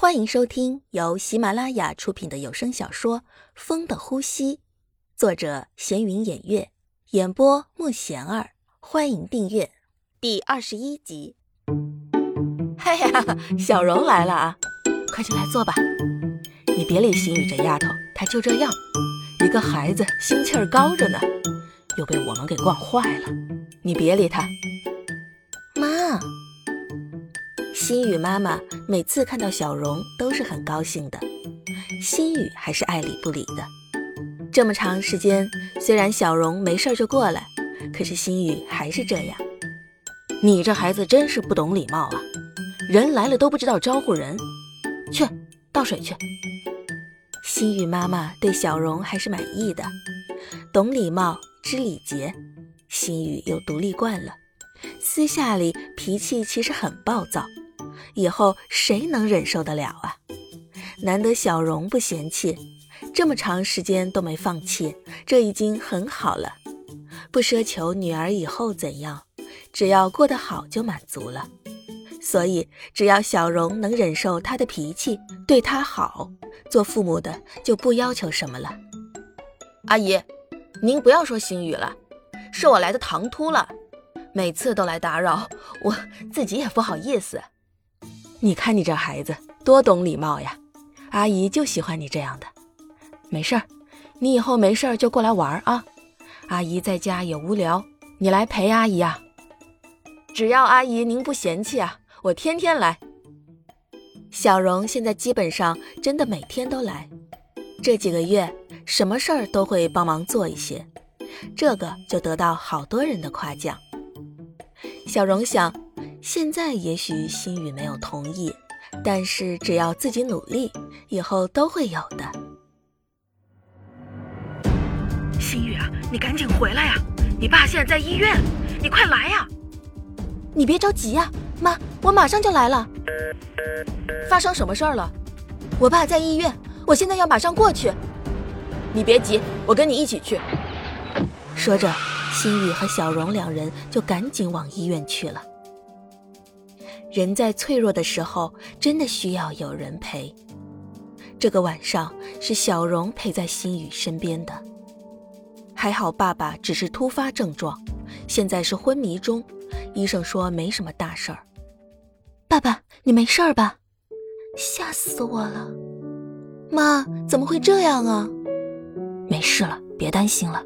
欢迎收听由喜马拉雅出品的有声小说《风的呼吸》，作者闲云掩月，演播莫贤儿。欢迎订阅第二十一集。哎呀，小荣来了啊！快进来坐吧。你别理心雨这丫头，她就这样，一个孩子心气儿高着呢，又被我们给惯坏了。你别理她。妈。心雨妈妈每次看到小荣都是很高兴的，心雨还是爱理不理的。这么长时间，虽然小荣没事就过来，可是心雨还是这样。你这孩子真是不懂礼貌啊！人来了都不知道招呼人。去倒水去。心雨妈妈对小荣还是满意的，懂礼貌，知礼节。心雨又独立惯了，私下里脾气其实很暴躁。以后谁能忍受得了啊？难得小荣不嫌弃，这么长时间都没放弃，这已经很好了。不奢求女儿以后怎样，只要过得好就满足了。所以只要小荣能忍受他的脾气，对他好，做父母的就不要求什么了。阿姨，您不要说星宇了，是我来的唐突了，每次都来打扰，我自己也不好意思。你看你这孩子多懂礼貌呀，阿姨就喜欢你这样的。没事儿，你以后没事儿就过来玩啊。阿姨在家也无聊，你来陪阿姨啊。只要阿姨您不嫌弃啊，我天天来。小荣现在基本上真的每天都来，这几个月什么事儿都会帮忙做一些，这个就得到好多人的夸奖。小荣想。现在也许心雨没有同意，但是只要自己努力，以后都会有的。心雨啊，你赶紧回来呀！你爸现在在医院，你快来呀！你别着急呀，妈，我马上就来了。发生什么事儿了？我爸在医院，我现在要马上过去。你别急，我跟你一起去。说着，心雨和小荣两人就赶紧往医院去了。人在脆弱的时候，真的需要有人陪。这个晚上是小荣陪在心雨身边的。还好爸爸只是突发症状，现在是昏迷中，医生说没什么大事儿。爸爸，你没事儿吧？吓死我了！妈，怎么会这样啊？没事了，别担心了。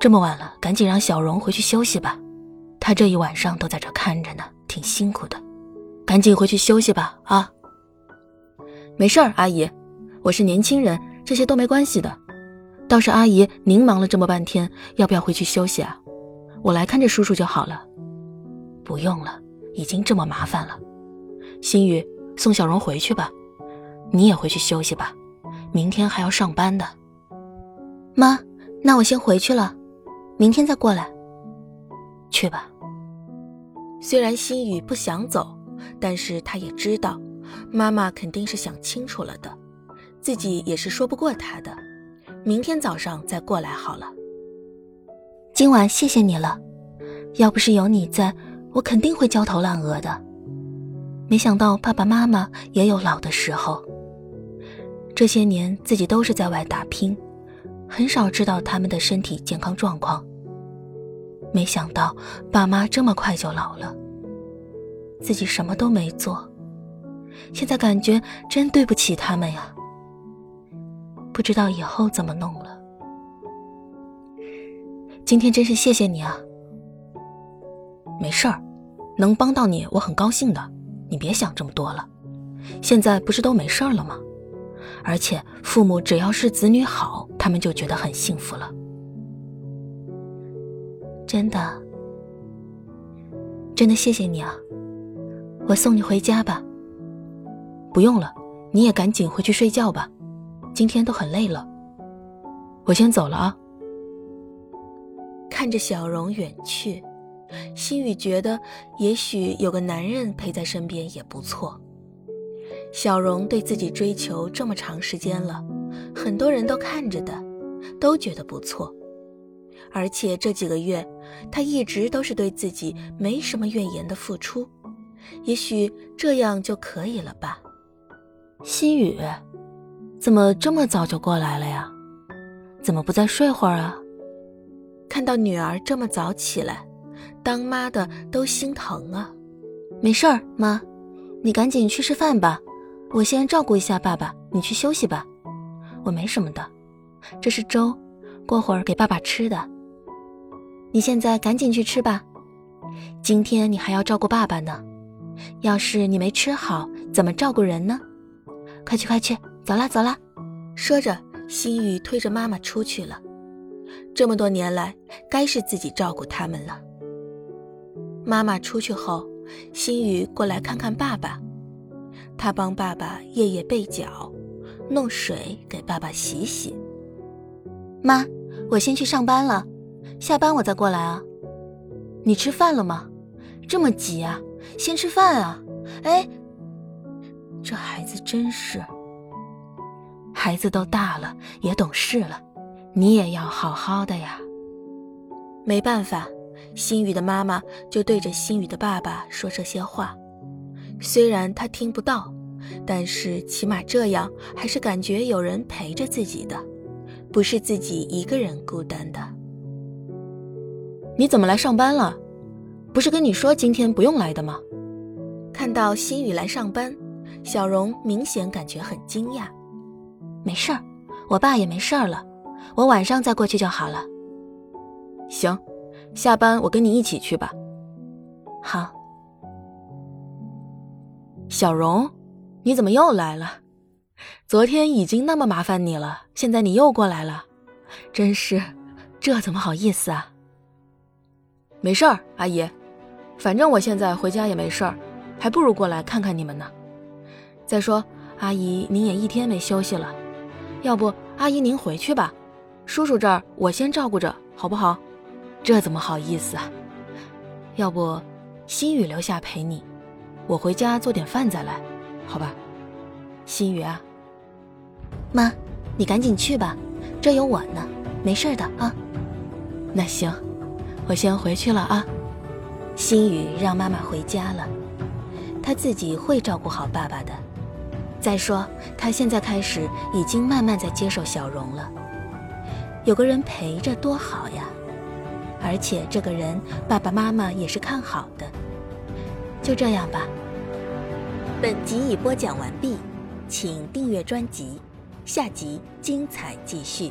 这么晚了，赶紧让小荣回去休息吧。他这一晚上都在这看着呢。辛苦的，赶紧回去休息吧啊！没事儿，阿姨，我是年轻人，这些都没关系的。倒是阿姨，您忙了这么半天，要不要回去休息啊？我来看着叔叔就好了。不用了，已经这么麻烦了。心雨，送小荣回去吧，你也回去休息吧，明天还要上班的。妈，那我先回去了，明天再过来。去吧。虽然心雨不想走，但是他也知道，妈妈肯定是想清楚了的，自己也是说不过她的。明天早上再过来好了。今晚谢谢你了，要不是有你在，我肯定会焦头烂额的。没想到爸爸妈妈也有老的时候。这些年自己都是在外打拼，很少知道他们的身体健康状况。没想到爸妈这么快就老了，自己什么都没做，现在感觉真对不起他们呀。不知道以后怎么弄了。今天真是谢谢你啊。没事儿，能帮到你我很高兴的，你别想这么多了。现在不是都没事儿了吗？而且父母只要是子女好，他们就觉得很幸福了。真的，真的谢谢你啊！我送你回家吧。不用了，你也赶紧回去睡觉吧，今天都很累了。我先走了啊。看着小荣远去，心雨觉得也许有个男人陪在身边也不错。小荣对自己追求这么长时间了，很多人都看着的，都觉得不错。而且这几个月，他一直都是对自己没什么怨言的付出，也许这样就可以了吧。心雨，怎么这么早就过来了呀？怎么不再睡会儿啊？看到女儿这么早起来，当妈的都心疼啊。没事儿，妈，你赶紧去吃饭吧，我先照顾一下爸爸，你去休息吧。我没什么的，这是粥，过会儿给爸爸吃的。你现在赶紧去吃吧，今天你还要照顾爸爸呢。要是你没吃好，怎么照顾人呢？快去快去，走啦走啦！说着，心雨推着妈妈出去了。这么多年来，该是自己照顾他们了。妈妈出去后，心雨过来看看爸爸，他帮爸爸夜夜被脚，弄水给爸爸洗洗。妈，我先去上班了，下班我再过来啊。你吃饭了吗？这么急啊？先吃饭啊！哎，这孩子真是……孩子都大了，也懂事了，你也要好好的呀。没办法，心雨的妈妈就对着心雨的爸爸说这些话。虽然他听不到，但是起码这样还是感觉有人陪着自己的，不是自己一个人孤单的。你怎么来上班了？不是跟你说今天不用来的吗？看到心雨来上班，小荣明显感觉很惊讶。没事儿，我爸也没事儿了，我晚上再过去就好了。行，下班我跟你一起去吧。好。小荣，你怎么又来了？昨天已经那么麻烦你了，现在你又过来了，真是，这怎么好意思啊？没事儿，阿姨。反正我现在回家也没事儿，还不如过来看看你们呢。再说，阿姨您也一天没休息了，要不阿姨您回去吧，叔叔这儿我先照顾着，好不好？这怎么好意思啊？要不，心雨留下陪你，我回家做点饭再来，好吧？心雨啊，妈，你赶紧去吧，这有我呢，没事的啊。那行，我先回去了啊。心雨让妈妈回家了，她自己会照顾好爸爸的。再说，她现在开始已经慢慢在接受小荣了，有个人陪着多好呀！而且这个人爸爸妈妈也是看好的。就这样吧。本集已播讲完毕，请订阅专辑，下集精彩继续。